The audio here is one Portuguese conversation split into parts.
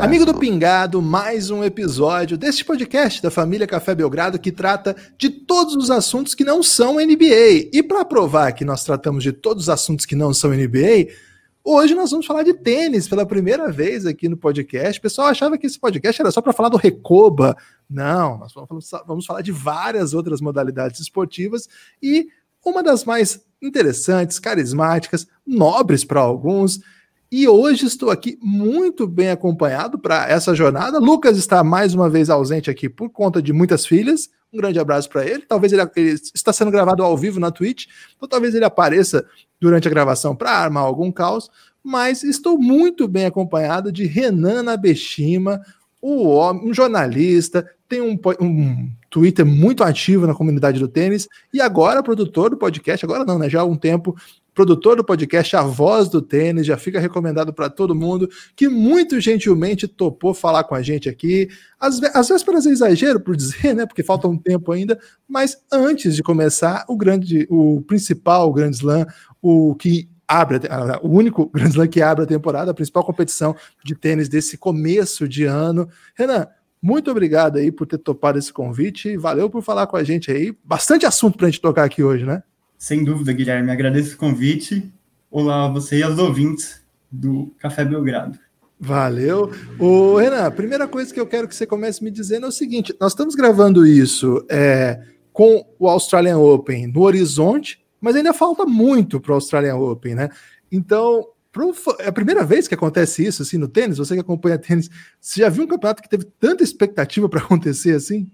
Amigo do Pingado, mais um episódio deste podcast da família Café Belgrado que trata de todos os assuntos que não são NBA. E para provar que nós tratamos de todos os assuntos que não são NBA, hoje nós vamos falar de tênis pela primeira vez aqui no podcast. O pessoal achava que esse podcast era só para falar do Recoba. Não, nós vamos falar de várias outras modalidades esportivas e uma das mais interessantes, carismáticas, nobres para alguns e hoje estou aqui muito bem acompanhado para essa jornada. Lucas está mais uma vez ausente aqui por conta de muitas filhas. Um grande abraço para ele. Talvez ele, ele, está sendo gravado ao vivo na Twitch, então talvez ele apareça durante a gravação para armar algum caos. Mas estou muito bem acompanhado de Renan Nabeshima, um jornalista, tem um, um, Twitter muito ativo na comunidade do tênis e agora produtor do podcast, agora não, né? Já há um tempo produtor do podcast A Voz do Tênis, já fica recomendado para todo mundo, que muito gentilmente topou falar com a gente aqui. Às, às vésperas é exagero por dizer, né? Porque falta um tempo ainda, mas antes de começar, o grande, o principal o Grande Slam, o que abre o único Grand Slam que abre a temporada, a principal competição de tênis desse começo de ano. Renan, muito obrigado aí por ter topado esse convite e valeu por falar com a gente aí. Bastante assunto para a gente tocar aqui hoje, né? Sem dúvida, Guilherme. Agradeço o convite. Olá a você e aos ouvintes do Café Belgrado. Valeu. O Renan, a primeira coisa que eu quero que você comece me dizendo é o seguinte: nós estamos gravando isso é, com o Australian Open no horizonte, mas ainda falta muito para o Australian Open, né? Então, pro, é a primeira vez que acontece isso assim no tênis. Você que acompanha tênis, você já viu um campeonato que teve tanta expectativa para acontecer assim?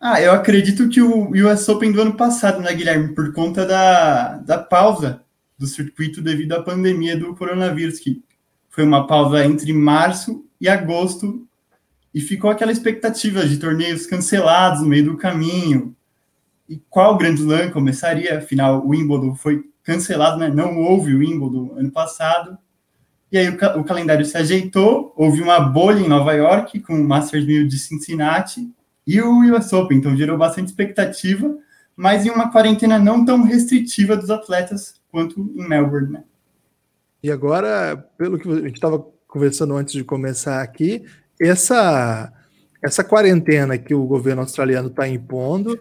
Ah, eu acredito que o US Open do ano passado, né, Guilherme, por conta da, da pausa do circuito devido à pandemia do coronavírus, que foi uma pausa entre março e agosto, e ficou aquela expectativa de torneios cancelados no meio do caminho. E qual Grand Slam começaria? Afinal, o Wimbledon foi cancelado, né? Não houve o Wimbledon ano passado. E aí o, o calendário se ajeitou, houve uma bolha em Nova York com o Masters 1000 de Cincinnati, e o US Open, então gerou bastante expectativa, mas em uma quarentena não tão restritiva dos atletas quanto em Melbourne, né? E agora, pelo que a gente estava conversando antes de começar aqui, essa essa quarentena que o governo australiano está impondo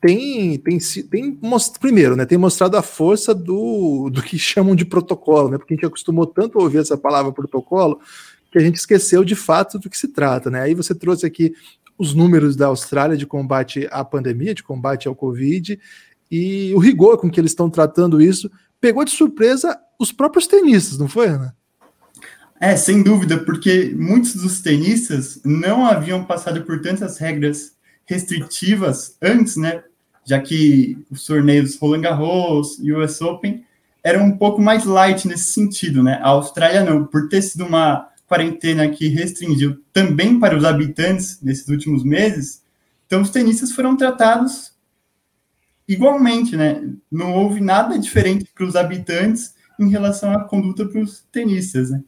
tem, tem, tem primeiro, né, tem mostrado a força do, do que chamam de protocolo, né, porque a gente acostumou tanto a ouvir essa palavra protocolo que a gente esqueceu de fato do que se trata, né? Aí você trouxe aqui os números da Austrália de combate à pandemia, de combate ao Covid, e o rigor com que eles estão tratando isso pegou de surpresa os próprios tenistas, não foi, Ana? É, sem dúvida, porque muitos dos tenistas não haviam passado por tantas regras restritivas antes, né? Já que os torneios Roland Garros e US Open eram um pouco mais light nesse sentido, né? A Austrália não, por ter sido uma quarentena que restringiu também para os habitantes nesses últimos meses, então os tenistas foram tratados igualmente, né? Não houve nada diferente para os habitantes em relação à conduta para os tenistas, né?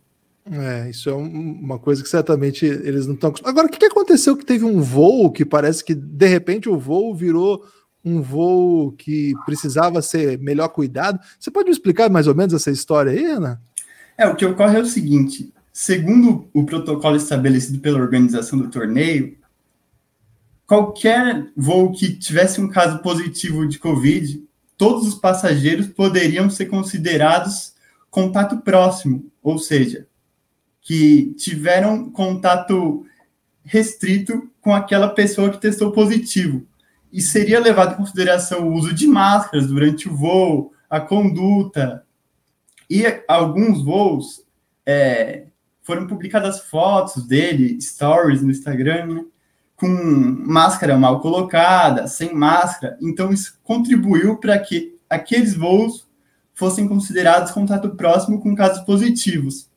É, isso é uma coisa que certamente eles não estão acostumados. Agora, o que aconteceu que teve um voo que parece que de repente o voo virou um voo que precisava ser melhor cuidado? Você pode me explicar mais ou menos essa história aí, Ana? É, o que ocorre é o seguinte: Segundo o protocolo estabelecido pela organização do torneio, qualquer voo que tivesse um caso positivo de Covid, todos os passageiros poderiam ser considerados contato próximo, ou seja, que tiveram contato restrito com aquela pessoa que testou positivo. E seria levado em consideração o uso de máscaras durante o voo, a conduta. E alguns voos é, foram publicadas fotos dele, stories no Instagram, né, com máscara mal colocada, sem máscara. Então, isso contribuiu para que aqueles voos fossem considerados contato próximo com casos positivos,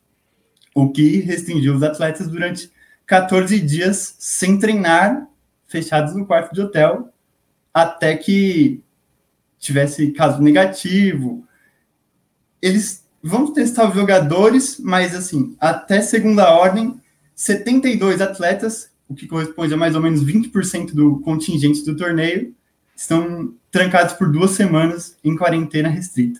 o que restringiu os atletas durante 14 dias sem treinar, fechados no quarto de hotel, até que tivesse caso negativo. Eles vamos testar os jogadores, mas assim, até segunda ordem, 72 atletas, o que corresponde a mais ou menos 20% do contingente do torneio, estão trancados por duas semanas em quarentena restrita.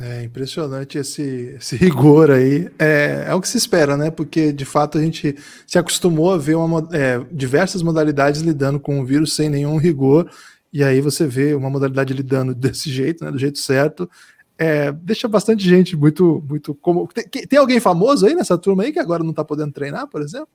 É impressionante esse, esse rigor aí. É, é o que se espera, né? Porque de fato a gente se acostumou a ver uma, é, diversas modalidades lidando com o vírus sem nenhum rigor. E aí você vê uma modalidade lidando desse jeito, né? Do jeito certo. É, deixa bastante gente muito, muito como. Tem, tem, alguém famoso aí nessa turma aí que agora não está podendo treinar, por exemplo?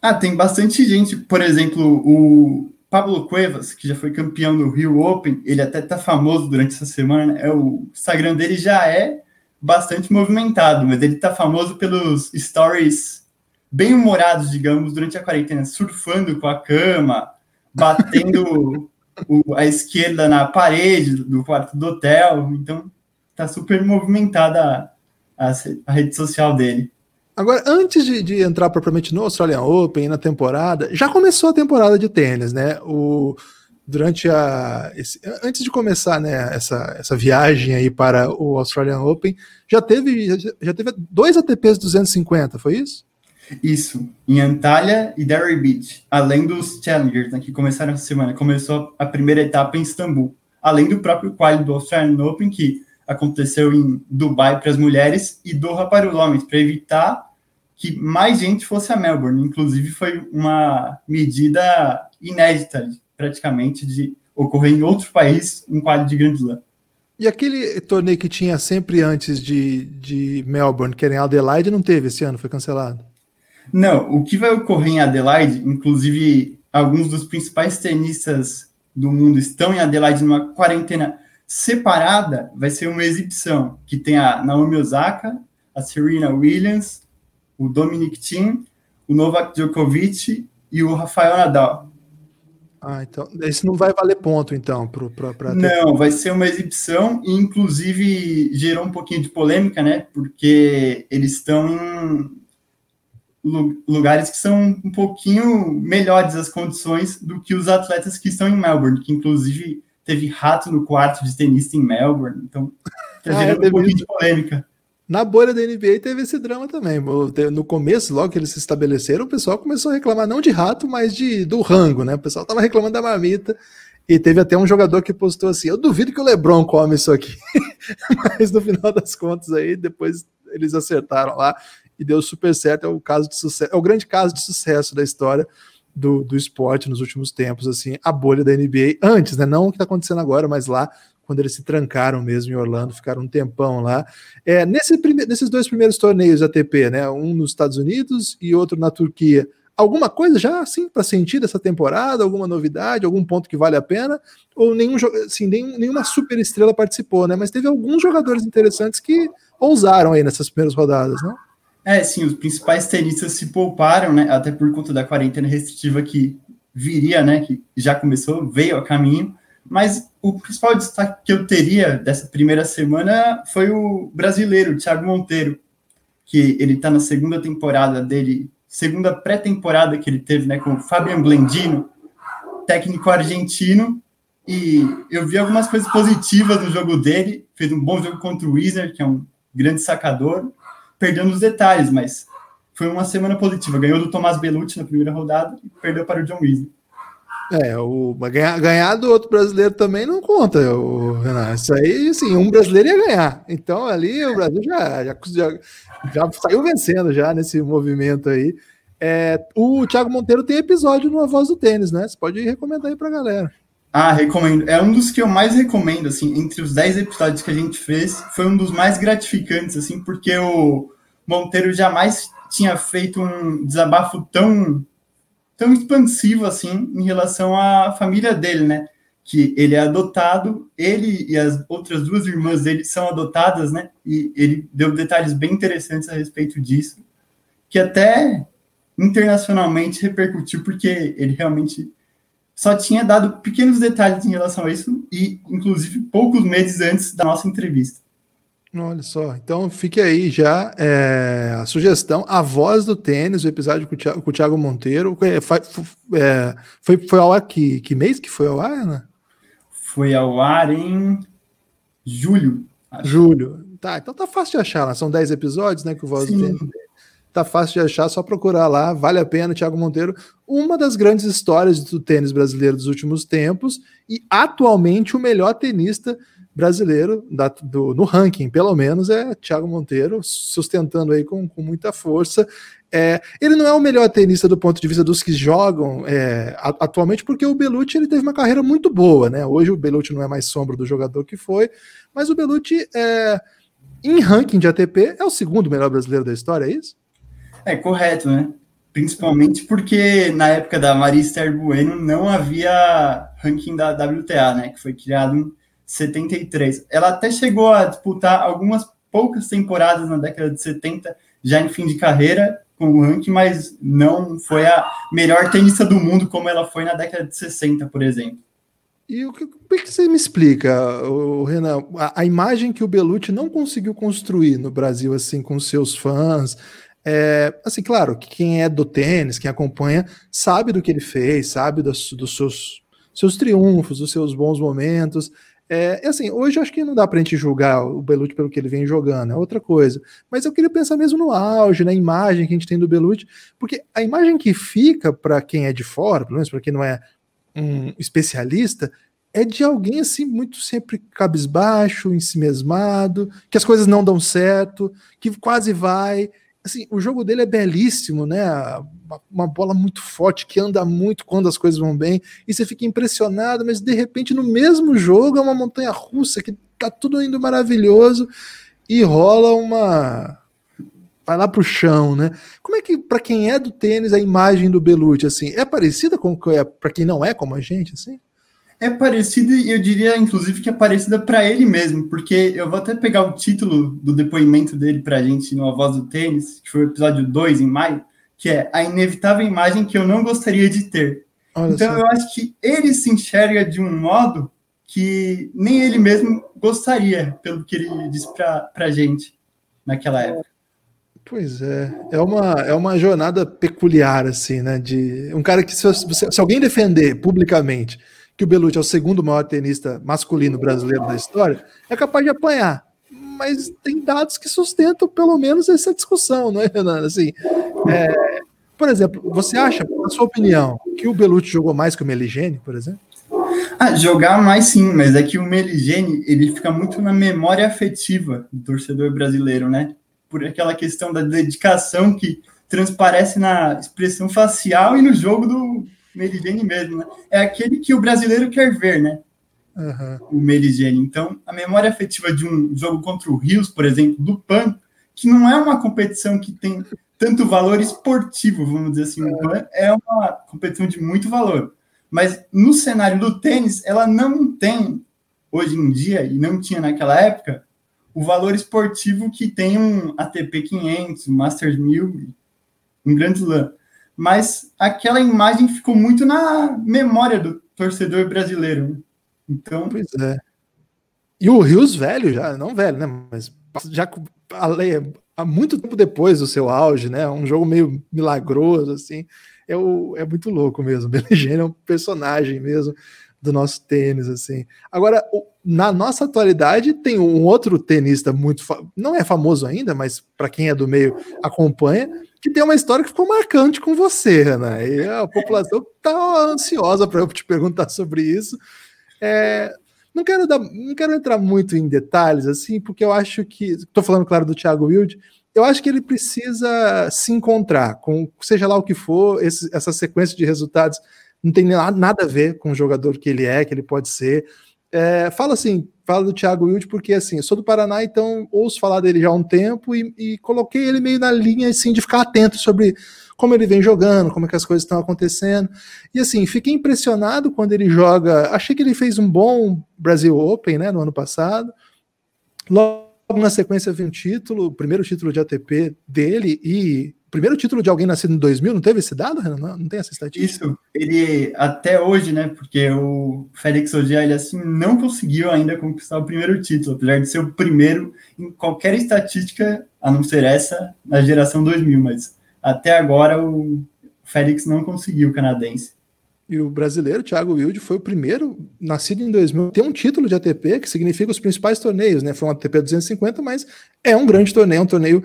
Ah, tem bastante gente. Por exemplo, o Pablo Cuevas, que já foi campeão do Rio Open, ele até tá famoso durante essa semana, né? é o Instagram dele já é bastante movimentado, mas ele tá famoso pelos stories bem humorados, digamos, durante a quarentena, surfando com a cama, batendo o, a esquerda na parede do quarto do hotel, então tá super movimentada a, a, rede social dele. Agora, antes de, de, entrar propriamente no Australian Open, na temporada, já começou a temporada de tênis, né? O, durante a. Esse, antes de começar né, essa, essa viagem aí para o Australian Open, já teve, já teve dois ATPs 250, foi isso? Isso, em Antalya e Derry Beach, além dos Challengers, né, que começaram essa semana. Começou a primeira etapa em Istambul, além do próprio quali do Australian Open, que aconteceu em Dubai para as mulheres e Doha para os homens, para evitar que mais gente fosse a Melbourne. Inclusive, foi uma medida inédita, praticamente, de ocorrer em outro país um quadro de Grand Slam. E aquele torneio que tinha sempre antes de, de Melbourne, que era em Adelaide, não teve esse ano, foi cancelado? Não, o que vai ocorrer em Adelaide, inclusive alguns dos principais tenistas do mundo estão em Adelaide numa quarentena separada, vai ser uma exibição que tem a Naomi Osaka, a Serena Williams, o Dominic Thiem, o Novak Djokovic e o Rafael Nadal. Ah, então esse não vai valer ponto, então, para Não, vai ser uma exibição e, inclusive, gerou um pouquinho de polêmica, né? Porque eles estão em lugares que são um pouquinho melhores as condições do que os atletas que estão em Melbourne, que inclusive teve rato no quarto de tenista em Melbourne, então tá ah, é, um pouquinho de polêmica. Na bolha da NBA teve esse drama também. No começo, logo que eles se estabeleceram, o pessoal começou a reclamar não de rato, mas de do rango, né? O pessoal tava reclamando da marmita. E teve até um jogador que postou assim: Eu duvido que o Lebron come isso aqui. mas no final das contas, aí, depois eles acertaram lá e deu super certo. É o caso de sucesso, é o grande caso de sucesso da história do, do esporte nos últimos tempos, assim, a bolha da NBA, antes, né? Não o que está acontecendo agora, mas lá quando eles se trancaram mesmo em Orlando, ficaram um tempão lá. É, nesse prime nesses dois primeiros torneios ATP, né, um nos Estados Unidos e outro na Turquia, alguma coisa já assim para sentir dessa temporada, alguma novidade, algum ponto que vale a pena, ou nenhum assim, nenhum, nenhuma super estrela participou, né? Mas teve alguns jogadores interessantes que ousaram aí nessas primeiras rodadas, não? É, sim, os principais tenistas se pouparam, né? Até por conta da quarentena restritiva que viria, né? Que já começou, veio a caminho. Mas o principal destaque que eu teria dessa primeira semana foi o brasileiro, Thiago Monteiro, que ele está na segunda temporada dele, segunda pré-temporada que ele teve né, com o Fabian Blendino, técnico argentino, e eu vi algumas coisas positivas no jogo dele, fez um bom jogo contra o Wisner, que é um grande sacador, perdendo os detalhes, mas foi uma semana positiva. Ganhou do Tomás Belucci na primeira rodada e perdeu para o John Wisner. É, o, ganhar, ganhar do outro brasileiro também não conta, o Renato. Isso aí, sim, um brasileiro ia ganhar. Então ali o Brasil já, já, já, já saiu vencendo já nesse movimento aí. É, o Thiago Monteiro tem episódio no A Voz do Tênis, né? Você pode recomendar aí pra galera. Ah, recomendo. É um dos que eu mais recomendo, assim, entre os 10 episódios que a gente fez, foi um dos mais gratificantes, assim, porque o Monteiro jamais tinha feito um desabafo tão tão expansivo assim em relação à família dele, né? Que ele é adotado, ele e as outras duas irmãs dele são adotadas, né? E ele deu detalhes bem interessantes a respeito disso, que até internacionalmente repercutiu, porque ele realmente só tinha dado pequenos detalhes em relação a isso, e inclusive poucos meses antes da nossa entrevista. Olha só, então fique aí já é, a sugestão, a voz do tênis, o episódio com o Thiago, com o Thiago Monteiro. É, é, foi, foi ao ar que, que mês que foi ao ar, né? Foi ao ar em julho. Acho. Julho. Tá, então tá fácil de achar, são 10 episódios, né, que o Voz tem. Tá fácil de achar, só procurar lá, vale a pena, Thiago Monteiro. Uma das grandes histórias do tênis brasileiro dos últimos tempos e atualmente o melhor tenista brasileiro da, do, no ranking, pelo menos, é Thiago Monteiro, sustentando aí com, com muita força. É, ele não é o melhor tenista do ponto de vista dos que jogam é, atualmente, porque o Belucci ele teve uma carreira muito boa, né? Hoje o Belucci não é mais sombra do jogador que foi, mas o Belucci, é, em ranking de ATP, é o segundo melhor brasileiro da história, é isso? É correto, né? Principalmente porque na época da Maria Esther Bueno não havia ranking da WTA, né? Que foi criado em 73. Ela até chegou a disputar algumas poucas temporadas na década de 70, já em fim de carreira, com o ranking, mas não foi a melhor tenista do mundo como ela foi na década de 60, por exemplo. E o que, o que você me explica, Renan, a, a, imagem que o Belucci não conseguiu construir no Brasil, assim, com seus fãs, é, assim, claro, que quem é do tênis, quem acompanha, sabe do que ele fez, sabe dos, dos seus, seus triunfos, dos seus bons momentos. É, assim, hoje acho que não dá pra gente julgar o Belucci pelo que ele vem jogando, é outra coisa. Mas eu queria pensar mesmo no auge, na imagem que a gente tem do Belucci, porque a imagem que fica para quem é de fora, pelo menos para quem não é um especialista, é de alguém assim muito sempre cabisbaixo, ensimesmado, que as coisas não dão certo, que quase vai assim, o jogo dele é belíssimo, né? Uma bola muito forte que anda muito quando as coisas vão bem, e você fica impressionado, mas de repente no mesmo jogo é uma montanha russa que tá tudo indo maravilhoso e rola uma vai lá pro chão, né? Como é que para quem é do tênis a imagem do Belucci assim, é parecida com é para quem não é como a gente assim? É parecida e eu diria, inclusive, que é parecida para ele mesmo, porque eu vou até pegar o título do depoimento dele para a gente no A Voz do Tênis, que foi o episódio 2 em maio, que é A Inevitável Imagem que Eu Não Gostaria de Ter. Olha então, eu acho que ele se enxerga de um modo que nem ele mesmo gostaria, pelo que ele disse para a gente naquela época. Pois é, é uma, é uma jornada peculiar, assim, né? De um cara que, se, se alguém defender publicamente que o Belucci é o segundo maior tenista masculino brasileiro da história, é capaz de apanhar. Mas tem dados que sustentam pelo menos essa discussão, não é, Renan? Assim, é, por exemplo, você acha, na sua opinião, que o Belucci jogou mais que o Meligeni, por exemplo? Ah, jogar mais sim, mas é que o Meligeni ele fica muito na memória afetiva do torcedor brasileiro, né? Por aquela questão da dedicação que transparece na expressão facial e no jogo do, Meligeni mesmo, né? É aquele que o brasileiro quer ver, né? Uhum. O Meligeni. Então, a memória afetiva de um jogo contra o Rios, por exemplo, do PAN, que não é uma competição que tem tanto valor esportivo, vamos dizer assim, o PAN é uma competição de muito valor. Mas no cenário do tênis, ela não tem, hoje em dia, e não tinha naquela época, o valor esportivo que tem um ATP 500, um Masters 1000, um Grand Slam mas aquela imagem ficou muito na memória do torcedor brasileiro. Né? Então. Pois é. E o Rios velho, já, não velho, né? Mas já há muito tempo depois do seu auge, né? Um jogo meio milagroso, assim. É, o, é muito louco mesmo. O é um personagem mesmo do nosso tênis, assim. Agora, na nossa atualidade, tem um outro tenista muito. Não é famoso ainda, mas para quem é do meio acompanha, que tem uma história que ficou marcante com você, né? E a população está ansiosa para eu te perguntar sobre isso. É, não quero dar, não quero entrar muito em detalhes, assim, porque eu acho que. Estou falando, claro, do Thiago Wilde. Eu acho que ele precisa se encontrar com, seja lá o que for, esse, essa sequência de resultados não tem nada a ver com o jogador que ele é, que ele pode ser. É, fala assim, fala do Thiago Wilde, porque assim, eu sou do Paraná, então ouço falar dele já há um tempo e, e, coloquei ele meio na linha assim, de ficar atento sobre como ele vem jogando, como é que as coisas estão acontecendo. E assim, fiquei impressionado quando ele joga. Achei que ele fez um bom Brasil Open né, no ano passado. Logo na sequência veio um título, o primeiro título de ATP dele e primeiro título de alguém nascido em 2000, não teve esse dado, Renan? Não, não tem essa estatística? Isso, ele até hoje, né, porque o Félix Ogier, ele assim, não conseguiu ainda conquistar o primeiro título, apesar de ser o primeiro em qualquer estatística, a não ser essa, na geração 2000, mas até agora o Félix não conseguiu o canadense. E o brasileiro, Thiago Wilde, foi o primeiro, nascido em 2000, tem um título de ATP, que significa os principais torneios, né? Foi um ATP 250, mas é um grande torneio, um torneio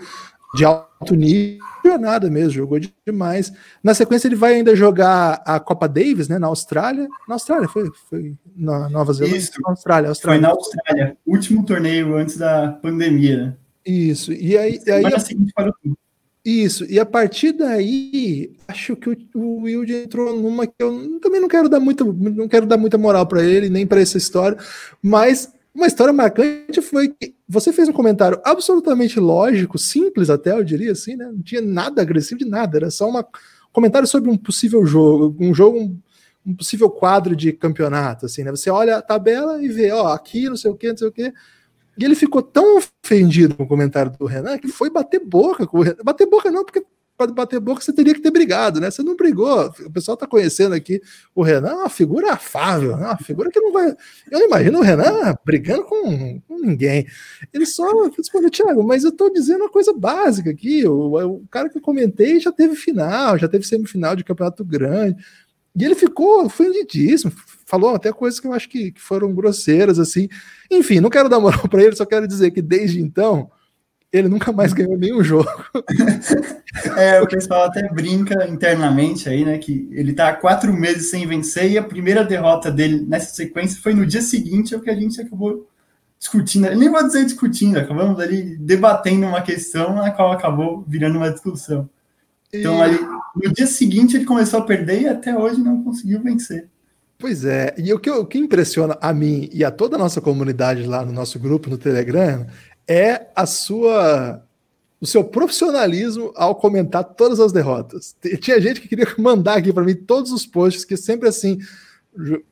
de alto nível, jornada mesmo, jogou demais. Na sequência, ele vai ainda jogar a Copa Davis, né? Na Austrália. Na Austrália, foi, foi na Nova Zelândia? Isso. Na Austrália, Austrália. Foi na Austrália, último torneio antes da pandemia, né? Isso. E aí, e aí Semana seguinte parou tudo. Isso, e a partir daí, acho que o, o Wilde entrou numa que eu também não quero dar muita, não quero dar muita moral para ele, nem para essa história, mas uma história marcante foi que você fez um comentário absolutamente lógico, simples até, eu diria assim, né? Não tinha nada agressivo de nada, era só uma, um comentário sobre um possível jogo, um jogo, um, um possível quadro de campeonato, assim, né? Você olha a tabela e vê, ó, aqui, não sei o que, não sei o que. E ele ficou tão ofendido com o comentário do Renan que foi bater boca com o Renan. Bater boca não, porque para bater boca você teria que ter brigado, né? Você não brigou. O pessoal está conhecendo aqui o Renan, é uma figura afável, né? uma figura que não vai. Eu não imagino o Renan brigando com, com ninguém. Ele só respondeu, Thiago, mas eu estou dizendo uma coisa básica aqui. O, o cara que eu comentei já teve final, já teve semifinal de campeonato grande. E ele ficou ofendidíssimo, falou até coisas que eu acho que, que foram grosseiras, assim. Enfim, não quero dar moral para ele, só quero dizer que desde então ele nunca mais ganhou nenhum jogo. É, o pessoal até brinca internamente aí, né? Que ele tá há quatro meses sem vencer e a primeira derrota dele nessa sequência foi no dia seguinte, é o que a gente acabou discutindo. Eu nem vou dizer discutindo, acabamos ali debatendo uma questão na qual acabou virando uma discussão. Então, E- ali, no dia seguinte ele começou a perder e até hoje não conseguiu vencer. Pois é, e o que, o que impressiona a mim e a toda a nossa comunidade lá no nosso grupo no Telegram é a sua o seu profissionalismo ao comentar todas as derrotas. Tinha gente que queria mandar aqui para mim todos os posts que sempre assim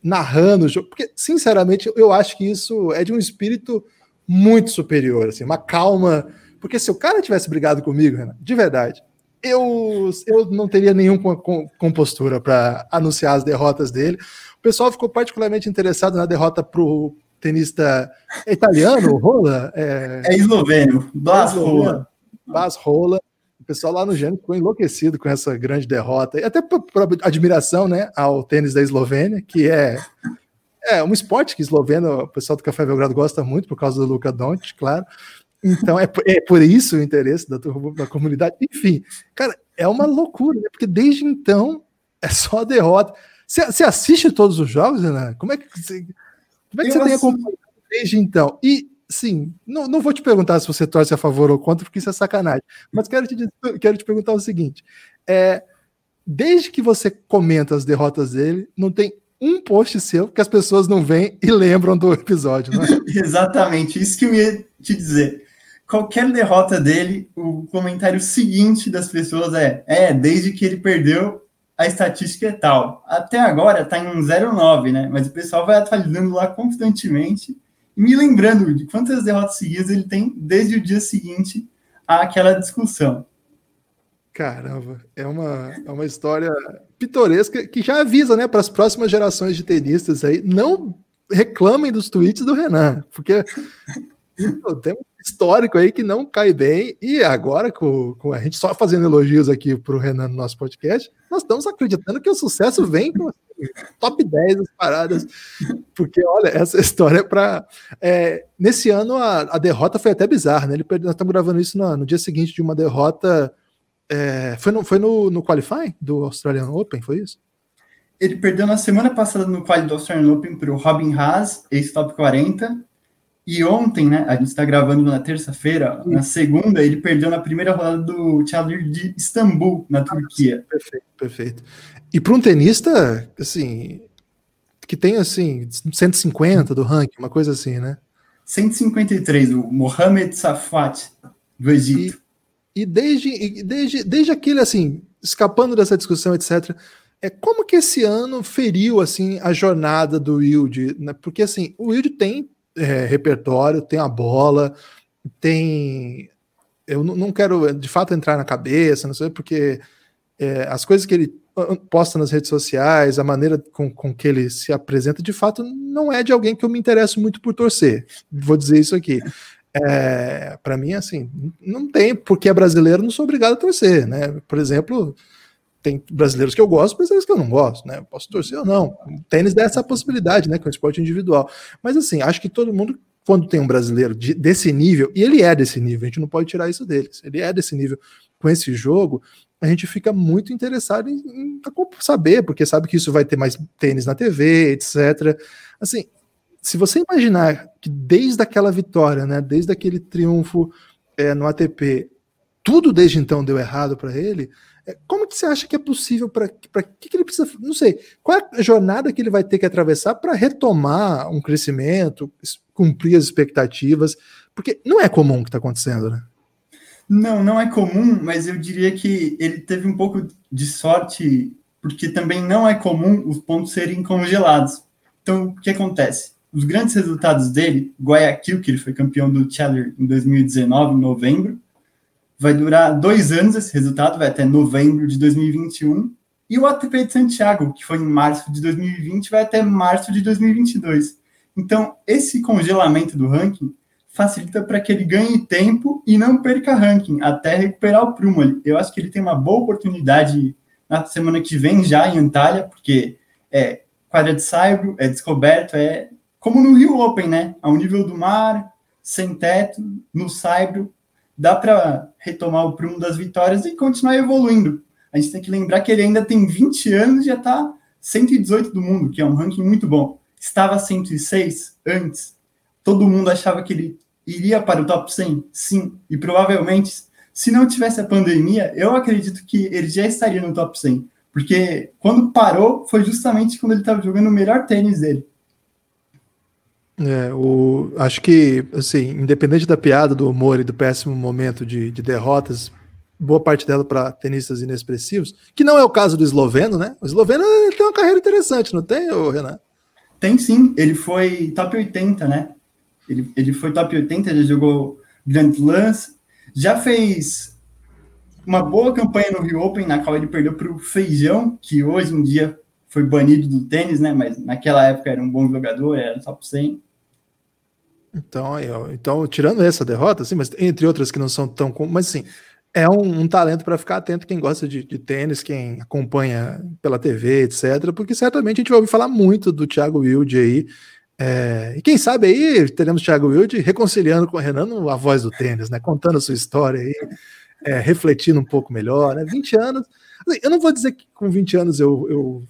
narrando o jogo, porque sinceramente eu acho que isso é de um espírito muito superior, assim, uma calma, porque se o cara tivesse brigado comigo, Renan, de verdade, eu, eu não teria nenhuma compostura para anunciar as derrotas dele. O pessoal ficou particularmente interessado na derrota para o tenista italiano, Rola, é, É eslovênio, Blas Rola. Bas Rola. O pessoal lá no Gênero ficou enlouquecido com essa grande derrota. E até por, por admiração né, ao tênis da Eslovênia, que é, é um esporte que esloveno, o pessoal do Café Belgrado gosta muito, por causa do Luka Doncic, claro. Então é, por- é por isso o interesse da, turma- da comunidade. Enfim, cara, é uma loucura, né? Porque desde então é só derrota. Você assiste todos os jogos, Renan? Como é que você, como é que Eu você tem acompanhado desde então? E, sim, não, não vou te perguntar se você torce a favor ou contra, porque isso é sacanagem. Mas quero te, dizer- quero te perguntar o seguinte: é, desde que você comenta as derrotas dele, não tem um post seu que as pessoas não veem e lembram do episódio, é? Exatamente, isso que eu ia te dizer. Qualquer derrota dele, o comentário seguinte das pessoas é: é, desde que ele perdeu, a estatística é tal. Até agora tá em um 0,9, né? Mas o pessoal vai atualizando lá constantemente e me lembrando de quantas derrotas seguidas ele tem desde o dia seguinte àquela discussão. Caramba, é uma, é uma história pitoresca que já avisa, né, para as próximas gerações de tenistas aí, não reclamem dos tweets do Renan, porque tem um histórico aí que não cai bem, e agora com, com a gente só fazendo elogios aqui para o Renan no nosso podcast, nós estamos acreditando que o sucesso vem com top 10 das paradas, porque olha, essa história é para. nesse ano a, a derrota foi até bizarra, né? Ele perdeu, nós estamos gravando isso no, no dia seguinte de uma derrota. É, foi no, foi no, no Qualify do Australian Open, foi isso? Ele perdeu na semana passada no quali do Australian Open para o Robin Haas, ex-top 40. E ontem, né, a gente está gravando na terça-feira, na segunda, ele perdeu na primeira rodada do Challenger de Istambul, na Turquia. Perfeito, perfeito. E para um tenista, assim, que tem, assim, 150 do ranking, uma coisa assim, né? 153, o Mohamed Safat, do Egito. E, e desde, e desde, desde aquele, assim, escapando dessa discussão, etc., é como que esse ano feriu, assim, a jornada do Wilde? Né? Porque, assim, o Wilde tem é, repertório, tem a bola, tem. Eu não quero de fato entrar na cabeça, não sei, porque é, as coisas que ele posta nas redes sociais, a maneira com, com que ele se apresenta, de fato, não é de alguém que eu me interesso muito por torcer. Vou dizer isso aqui. É, para mim, assim, não tem, porque é brasileiro, não sou obrigado a torcer, né? Por exemplo, tem brasileiros que eu gosto, brasileiros que eu não gosto, né? Posso torcer ou não. O tênis dá essa possibilidade, né? Com o esporte individual. Mas assim, acho que todo mundo, quando tem um brasileiro de, desse nível, e ele é desse nível, a gente não pode tirar isso deles, ele é desse nível com esse jogo, a gente fica muito interessado em, em saber, porque sabe que isso vai ter mais tênis na TV, etc. Assim, se você imaginar que desde aquela vitória, né, desde aquele triunfo é, no ATP, tudo desde então deu errado para ele, é, como que você acha que é possível para que, que ele precisa, não sei, qual é a jornada que ele vai ter que atravessar para retomar um crescimento, cumprir as expectativas? Porque não é comum o que está acontecendo, né? Não, não é comum, mas eu diria que ele teve um pouco de sorte, porque também não é comum os pontos serem congelados. Então, o que acontece? Os grandes resultados dele, Guayaquil, que ele foi campeão do Challenger em 2019, em novembro, vai durar dois anos esse resultado, vai até novembro de 2021. E o ATP de Santiago, que foi em março de 2020, vai até março de 2022. Então, esse congelamento do ranking facilita para que ele ganhe tempo e não perca ranking, até recuperar o prumo. Eu acho que ele tem uma boa oportunidade na semana que vem já em Antalya, porque é quadra de saibro, é descoberto, é como no Rio Open, né? Ao nível do mar, sem teto, no saibro, dá para retomar o prumo das vitórias e continuar evoluindo. A gente tem que lembrar que ele ainda tem 20 anos e já está 118 do mundo, que é um ranking muito bom. Estava 106 antes. Todo mundo achava que ele iria para o top 100? Sim, e provavelmente, se não tivesse a pandemia, eu acredito que ele já estaria no top 100, porque quando parou foi justamente quando ele estava jogando o melhor tênis dele. É, o, acho que, assim, independente da piada, do humor e do péssimo momento de, de derrotas, boa parte dela para tenistas inexpressivos, que não é o caso do esloveno, né? O esloveno tem uma carreira interessante, não tem, Renan? Tem sim, ele foi top 80, né? Ele, ele foi top 80, ele jogou Grand Lance, já fez uma boa campanha no Rio Open, na qual ele perdeu para o Feijão, que hoje em dia foi banido do tênis, né? Mas naquela época era um bom jogador, era top 100. Então, então tirando essa derrota, assim, mas entre outras que não são tão. Mas assim, é um, um talento para ficar atento quem gosta de, de, tênis, quem acompanha pela TV, etc. Porque certamente a gente vai ouvir falar muito do Thiago Wilde aí é, e quem sabe aí teremos Thiago Wilde reconciliando com o Renan a voz do tênis, né? Contando a sua história aí, é, refletindo um pouco melhor, né? 20 anos. Assim, eu não vou dizer que com 20 anos eu, eu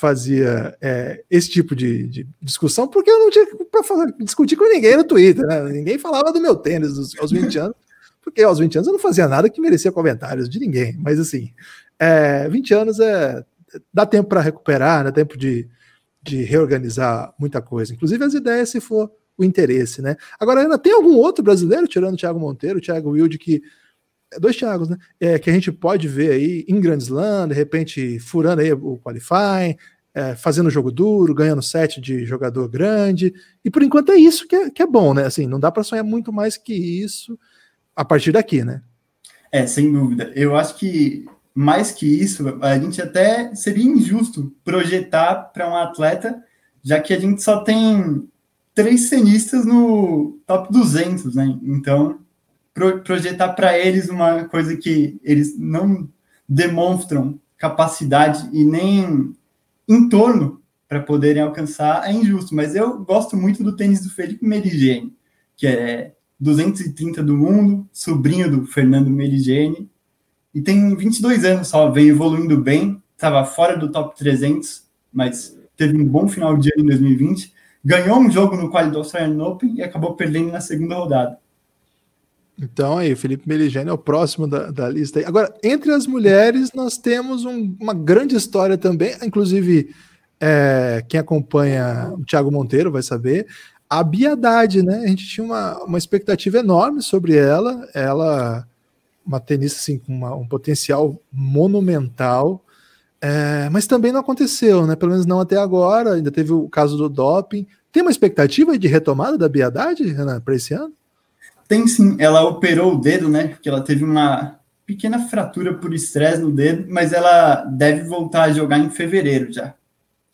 fazia é, esse tipo de, de, discussão, porque eu não tinha para discutir com ninguém no Twitter, né? Ninguém falava do meu tênis aos, aos 20 anos, porque aos 20 anos eu não fazia nada que merecia comentários de ninguém. Mas assim, é, 20 anos é dá tempo para recuperar, dá tempo de de reorganizar muita coisa, inclusive as ideias, se for o interesse, né? Agora, ainda tem algum outro brasileiro, tirando o Thiago Monteiro, o Thiago Wilde, que. É, dois Thiagos, né? É, que a gente pode ver aí em Grand Slam, de repente furando aí o qualifying, é, fazendo jogo duro, ganhando set de jogador grande. E por enquanto é isso que é, que é bom, né? Assim, não dá para sonhar muito mais que isso a partir daqui, né? É, sem dúvida. Eu acho que mais que isso, a gente até seria injusto projetar para um atleta, já que a gente só tem três cenistas no top 200, né? Então, pro, projetar para eles uma coisa que eles não demonstram capacidade e nem entorno para poderem alcançar é injusto. Mas eu gosto muito do tênis do Felipe Merigene, que é 230 do mundo, sobrinho do Fernando Merigene, e tem 22 anos só, vem evoluindo bem, estava fora do top 300, mas teve um bom final de ano em 2020, ganhou um jogo no quali do Australian Open e acabou perdendo na segunda rodada. Então aí, o Felipe Meligeni é o próximo da, da lista. Agora, entre as mulheres, nós temos um, uma grande história também, inclusive é, quem acompanha o Thiago Monteiro vai saber. A Biadade, né? A gente tinha uma, uma expectativa enorme sobre ela. Ela uma tenista assim, com uma, um potencial monumental, é, mas também não aconteceu, né? Pelo menos não até agora. Ainda teve o caso do doping. Tem uma expectativa de retomada da Biadade, Renan, para esse ano? Tem sim. Ela operou o dedo, né? Porque ela teve uma pequena fratura por estresse no dedo, mas ela deve voltar a jogar em fevereiro já.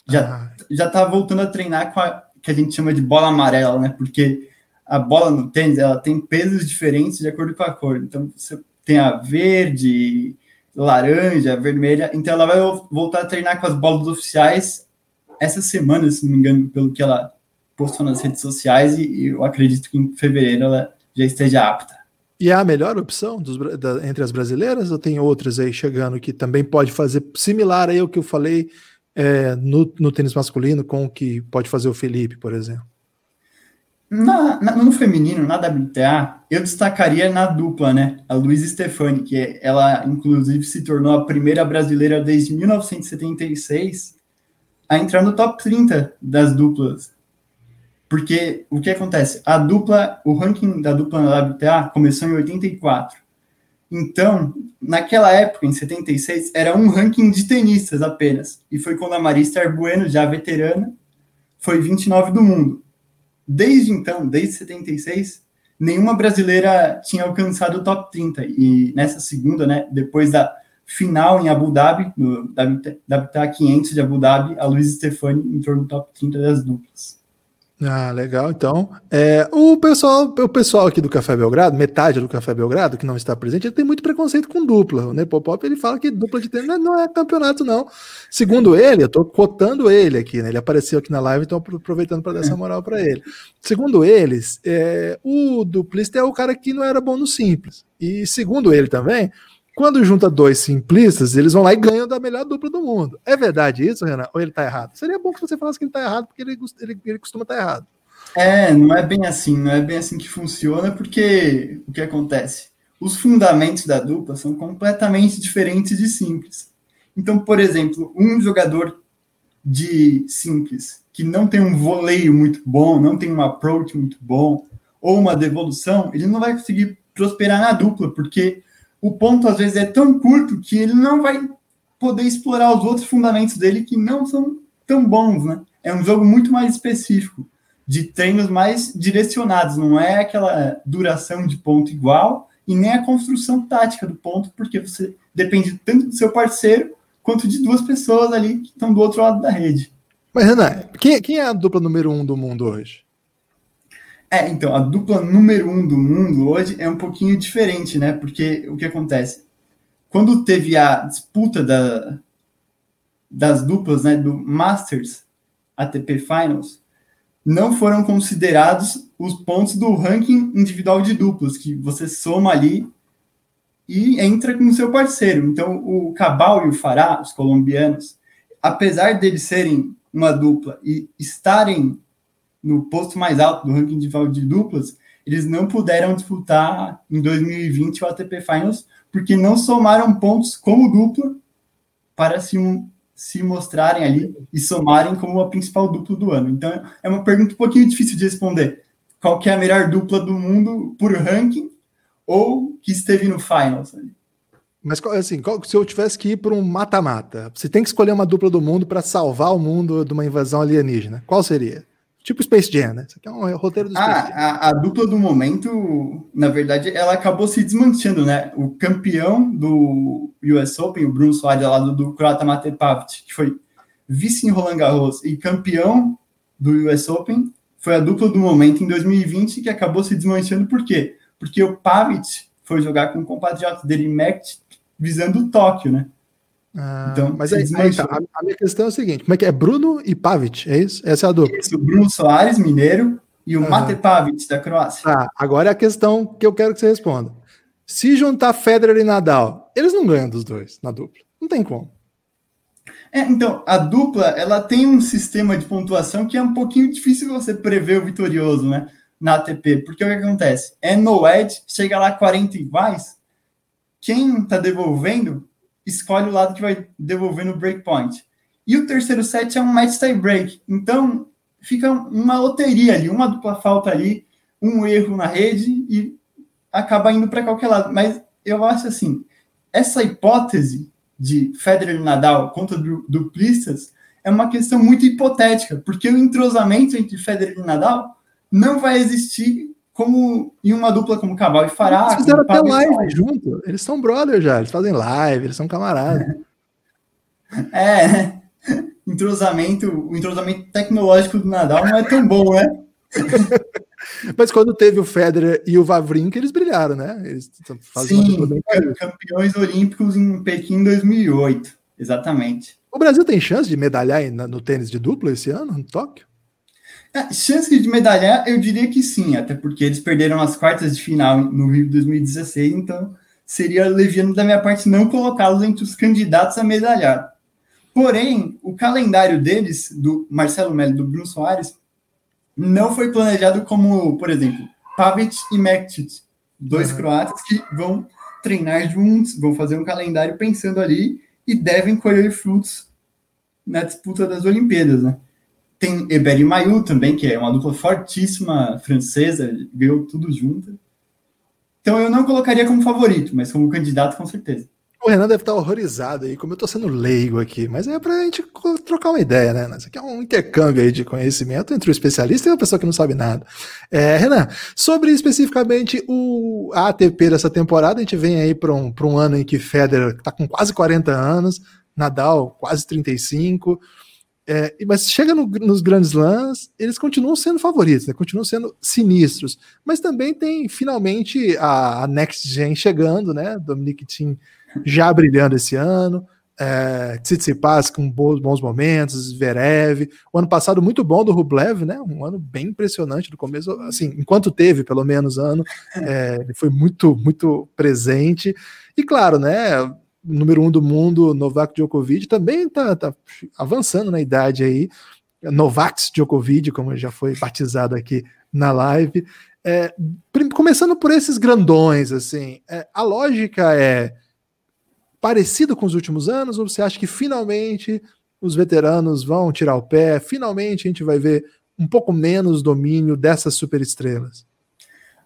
Já, ah. já tá voltando a treinar com a que a gente chama de bola amarela, né? Porque a bola no tênis ela tem pesos diferentes de acordo com a cor. Então, você tem a verde laranja, vermelha. Então ela vai voltar a treinar com as bolas oficiais essa semana, se não me engano, pelo que ela postou nas redes sociais, e eu acredito que em fevereiro ela já esteja apta. E é a melhor opção dos, da, entre as brasileiras ou tem outras aí chegando que também pode fazer similar aí ao que eu falei é, no, no tênis masculino com o que pode fazer o Felipe, por exemplo? Na, na, no feminino, na WTA, eu destacaria na dupla, né? A Luísa Stefani, que ela, inclusive, se tornou a primeira brasileira desde 1976 a entrar no top 30 das duplas. Porque o que acontece? A dupla, o ranking da dupla na WTA começou em 84. Então, naquela época, em 76, era um ranking de tenistas apenas. E foi quando a Marista Bueno, já veterana, foi 29 do mundo. Desde então, desde 76, nenhuma brasileira tinha alcançado o top 30. E nessa segunda, né, depois da final em Abu Dhabi, no WTA 500 de Abu Dhabi, a Luiz Stefani entrou no top 30 das duplas. Ah, legal. Então, é, o pessoal, o pessoal aqui do Café Belgrado, metade do Café Belgrado que não está presente, ele tem muito preconceito com dupla. O Nepopop ele fala que dupla de tênis não é campeonato não. Segundo ele, eu estou cotando ele aqui, né? Ele apareceu aqui na live, então aproveitando para dar essa moral para ele. Segundo eles, é, o duplista é o cara que não era bom no simples. E segundo ele também, quando junta dois simplistas, eles vão lá e ganham da melhor dupla do mundo. É verdade isso, Renan? Ou ele tá errado? Seria bom que você falasse que ele tá errado, porque ele, ele, ele costuma estar tá errado. É, não é bem assim, não é bem assim que funciona, porque o que acontece? Os fundamentos da dupla são completamente diferentes de simples. Então, por exemplo, um jogador de simples que não tem um voleio muito bom, não tem um approach muito bom, ou uma devolução, ele não vai conseguir prosperar na dupla, porque o ponto às vezes é tão curto que ele não vai poder explorar os outros fundamentos dele que não são tão bons, né? É um jogo muito mais específico, de treinos mais direcionados, não é aquela duração de ponto igual e nem a construção tática do ponto, porque você depende tanto do seu parceiro quanto de duas pessoas ali que estão do outro lado da rede. Mas, Renan, quem, quem é a dupla número um do mundo hoje? É, então, a dupla número um do mundo hoje é um pouquinho diferente, né? Porque o que acontece? Quando teve a disputa da, das duplas, né, do Masters ATP Finals, não foram considerados os pontos do ranking individual de duplas, que você soma ali e entra com o seu parceiro. Então, o Cabal e o Fará, os colombianos, apesar deles serem uma dupla e estarem no posto mais alto do ranking de, de duplas, eles não puderam disputar em 2020 o ATP Finals, porque não somaram pontos como dupla para se, um, se mostrarem ali e somarem como a principal dupla do ano. Então, é uma pergunta um pouquinho difícil de responder. Qual que é a melhor dupla do mundo por ranking ou que esteve no Finals? Mas assim, se eu tivesse que ir para um mata-mata, você tem que escolher uma dupla do mundo para salvar o mundo de uma invasão alienígena. Qual seria? Tipo Space Jam, né? Isso aqui é um roteiro do ah, Space Jam. A, a, dupla do momento, na verdade, ela acabou se desmanchando, né? O campeão do US Open, o Bruno Soares, lá do, do Croata Mate Pavic, que foi vice em Roland Garros e campeão do US Open, foi a dupla do momento em 2020 que acabou se desmanchando. Por quê? Porque o Pavic foi jogar com o compatriota dele, Mac, visando o Tóquio, né? Ah, então, mas aí, aí tá. a, a, minha questão é o seguinte: como é que é? Bruno e Pavic, é isso? Essa é a dupla. Isso, o Bruno Soares, mineiro, e o ah. Mate Pavic, da Croácia. Tá, agora é a questão que eu quero que você responda. Se juntar Federer e Nadal, eles não ganham dos dois na dupla. Não tem como. É, então, a dupla, ela tem um sistema de pontuação que é um pouquinho difícil você prever o vitorioso, né? Na ATP. Porque o que acontece? É no edge, chega lá 40 iguais, quem tá devolvendo escolhe o lado que vai devolver no breakpoint. E o terceiro set é um match tie break. Então, fica uma loteria ali, uma dupla falta ali, um erro na rede e acaba indo para qualquer lado. Mas eu acho assim, essa hipótese de Federer e Nadal contra duplistas é uma questão muito hipotética, porque o entrosamento entre Federer e Nadal não vai existir como em uma dupla como Cabal e Fará. Eles fizeram até live junto. Eles são brothers já, eles fazem live, eles são camaradas. É, entrosamento, o entrosamento tecnológico do Nadal não é tão bom, né? Mas quando teve o Federer e o Vavrinka, eles brilharam, né? Eles Sim, campeões olímpicos em Pequim 2008, exatamente. O Brasil tem chance de medalhar no tênis de dupla esse ano, no Tóquio? É, chance de medalhar, eu diria que sim, até porque eles perderam as quartas de final no Rio 2016, então seria leviano da minha parte não colocá-los entre os candidatos a medalhar. Porém, o calendário deles, do Marcelo Melo e do Bruno Soares, não foi planejado como, por exemplo, Pavic e Mektic, dois uhum. croatas que vão treinar juntos, vão fazer um calendário pensando ali e devem colher frutos na disputa das Olimpíadas, né? Tem Eber e Mayu também, que é uma dupla fortíssima francesa, ganhou tudo junto. Então eu não colocaria como favorito, mas como candidato com certeza. O Renan deve estar horrorizado aí, como eu estou sendo leigo aqui, mas é para a gente trocar uma ideia, né? Isso aqui é um intercâmbio aí de conhecimento entre o especialista e a pessoa que não sabe nada. É, Renan, sobre especificamente o ATP dessa temporada, a gente vem aí para um, um ano em que Federer está com quase 40 anos, Nadal quase 35, é, mas chega no, nos grandes lãs, eles continuam sendo favoritos, né? continuam sendo sinistros. Mas também tem finalmente a, a Next Gen chegando, né? Dominic Thiem já brilhando esse ano. É, Tsitsipas com bons, bons momentos, Zverev, o ano passado muito bom do Rublev, né? Um ano bem impressionante no começo, assim, enquanto teve pelo menos ano, é, ele foi muito, muito presente. E claro, né? Número um do mundo, Novak Djokovic, também está tá avançando na idade aí. Novak Djokovic, como já foi batizado aqui na live. É, começando por esses grandões, assim, é, a lógica é parecida com os últimos anos, ou você acha que finalmente os veteranos vão tirar o pé, finalmente a gente vai ver um pouco menos domínio dessas superestrelas?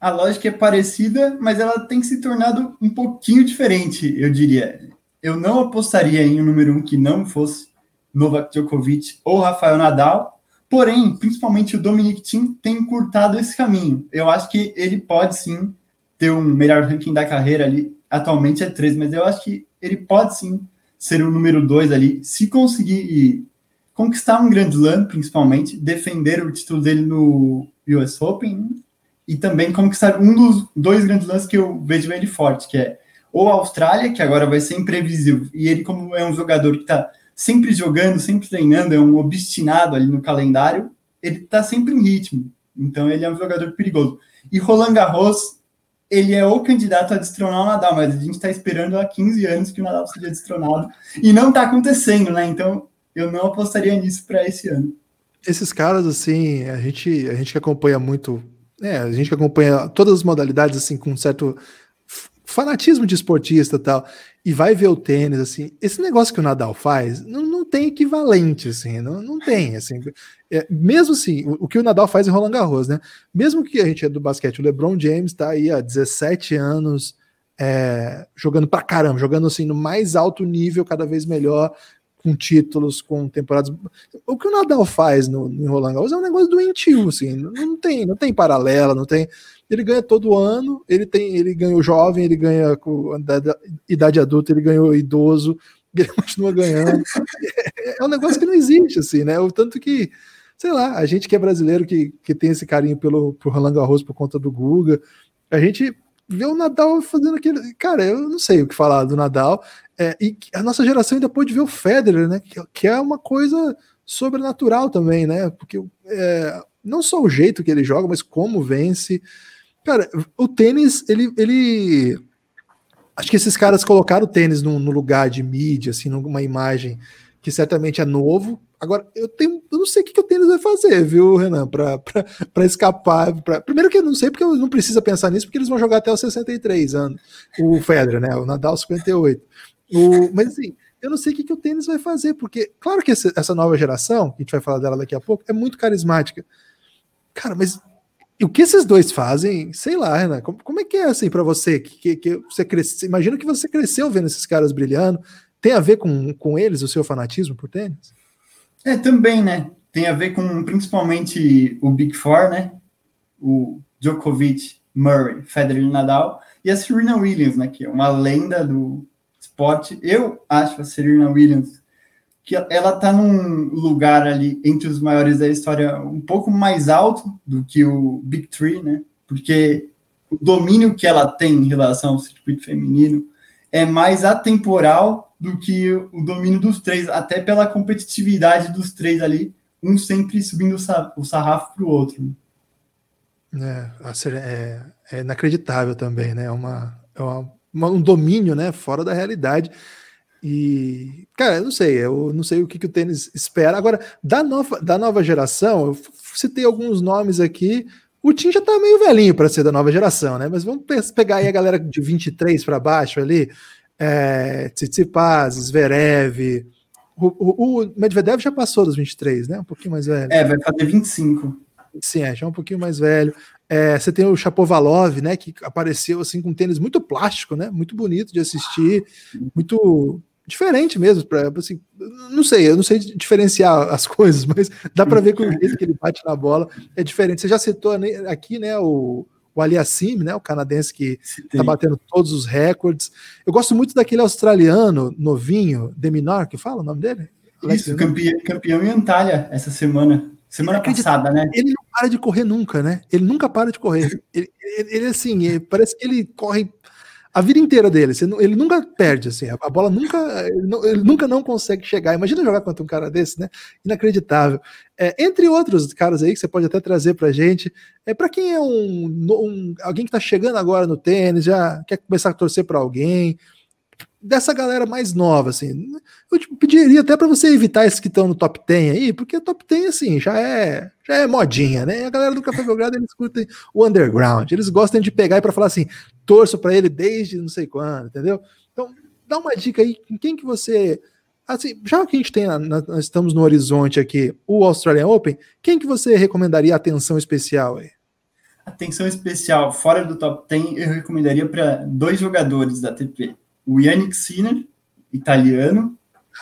A lógica é parecida, mas ela tem se tornado um pouquinho diferente, eu diria. Eu não apostaria em um número um que não fosse Novak Djokovic ou Rafael Nadal, porém, principalmente o Dominic Thiem tem encurtado esse caminho. Eu acho que ele pode sim ter um melhor ranking da carreira ali, atualmente é 3, mas eu acho que ele pode sim ser o número 2 ali, se conseguir conquistar um grande slam, principalmente, defender o título dele no US Open, e também conquistar um dos dois grandes lances que eu vejo ele forte, que é ou a Austrália, que agora vai ser imprevisível, e ele, como é um jogador que está sempre jogando, sempre treinando, é um obstinado ali no calendário, ele está sempre em ritmo. Então ele é um jogador perigoso. E Roland Garros, ele é o candidato a destronar o Nadal, mas a gente está esperando há 15 anos que o Nadal seja destronado, e não está acontecendo, né? Então eu não apostaria nisso para esse ano. Esses caras, assim, a gente, a gente que acompanha muito é, a gente que acompanha todas as modalidades assim com um certo fanatismo de esportista e tal, e vai ver o tênis, assim, esse negócio que o Nadal faz não, não tem equivalente, assim, não, não tem, assim, é, mesmo assim, o, o, que o Nadal faz em Roland Garros, né, mesmo que a gente é do basquete, o LeBron James tá aí há 17 anos é, jogando pra caramba, jogando assim no mais alto nível, cada vez melhor, com títulos, com temporadas. O que o Nadal faz no, no Roland Garros é um negócio doentio, assim, não, tem, não tem paralela, não tem. Ele ganha todo ano, ele tem, ele ganhou jovem, ele ganha com idade adulta, ele ganhou idoso, ele continua ganhando. É, é um negócio que não existe, assim, né? O tanto que, sei lá, a gente que é brasileiro, que, que tem esse carinho pelo Roland Garros por conta do Guga, a gente vê o Nadal fazendo aquele. Cara, eu não sei o que falar do Nadal. É, e a nossa geração ainda pôde ver o Federer, né? Que, que é uma coisa sobrenatural também, né? Porque é, não só o jeito que ele joga, mas como vence. Cara, o tênis, ele, ele. Acho que esses caras colocaram o tênis no, no lugar de mídia, assim, numa imagem que certamente é novo. Agora, eu tenho. Eu não sei o que, que o tênis vai fazer, viu, Renan? Para escapar. Pra... Primeiro que eu não sei, porque eu não precisa pensar nisso, porque eles vão jogar até os 63 anos. O Federer, né? O Nadal 58. O, mas assim, eu não sei o que, que o tênis vai fazer, porque, claro que essa, nova geração, a gente vai falar dela daqui a pouco, é muito carismática. Cara, mas o que esses dois fazem, sei lá, Renan, como, como é que é assim para você? Que, que, que você cresce, imagina que você cresceu vendo esses caras brilhando. Tem a ver com, com eles, o seu fanatismo por tênis? É, também, né? Tem a ver com principalmente o Big Four, né? O Djokovic, Murray, Federer e Nadal, e a Serena Williams, né? Que é uma lenda do, esporte. Eu acho a Serena Williams que ela está num lugar ali entre os maiores da história um pouco mais alto do que o Big Three, né? Porque o domínio que ela tem em relação ao circuito feminino é mais atemporal do que o domínio dos três, até pela competitividade dos três ali, um sempre subindo o sarrafo para o outro. É, é, é, inacreditável também, né? É, uma, é uma, um domínio, né? Fora da realidade. E, cara, eu não sei, eu não sei o que, que o tênis espera. Agora, da nova, da nova geração, eu citei alguns nomes aqui. O Tim já tá meio velhinho para ser da nova geração, né? Mas vamos pegar aí a galera de 23 para baixo ali. É, Tsitsipas, Zverev. O, o, o, Medvedev já passou dos 23, né? Um pouquinho mais velho. É, vai fazer 25. Sim, é, já é um pouquinho mais velho. É, você tem o Chapovalov, né? Que apareceu assim com um tênis muito plástico, né? Muito bonito de assistir, muito diferente mesmo, para assim, não sei, eu não sei diferenciar as coisas, mas dá para ver que o jeito que ele bate na bola é diferente. Você já citou aqui, né, o, o Aliassim, né, o canadense que está batendo todos os recordes. Eu gosto muito daquele australiano novinho, Deminor, que fala o nome dele? Isso, campeão, campeão em Antalya essa semana. Semana passada, né? Ele não para de correr nunca, né? Ele nunca para de correr. Ele, ele, ele assim, ele, parece que ele corre a vida inteira dele. ele nunca perde, assim, a bola nunca. Ele, nunca não consegue chegar. Imagina jogar contra um cara desse, né? Inacreditável. É, entre outros caras aí que você pode até trazer pra gente, é para quem é um, um, alguém que tá chegando agora no tênis, já quer começar a torcer para alguém, dessa galera mais nova, assim. Eu te pediria até para você evitar esses que estão no top 10 aí, porque top 10, assim, já é, já é modinha, né? A galera do Café Belgrado, eles curtem o underground, eles gostam de pegar e para falar assim, torço para ele desde não sei quando, entendeu? Então, dá uma dica aí, quem que você... Assim, já que a gente tem, nós estamos no horizonte aqui, o Australian Open, quem que você recomendaria atenção especial aí? Atenção especial, fora do top 10, eu recomendaria para dois jogadores da ATP o Yannick Sinner, italiano,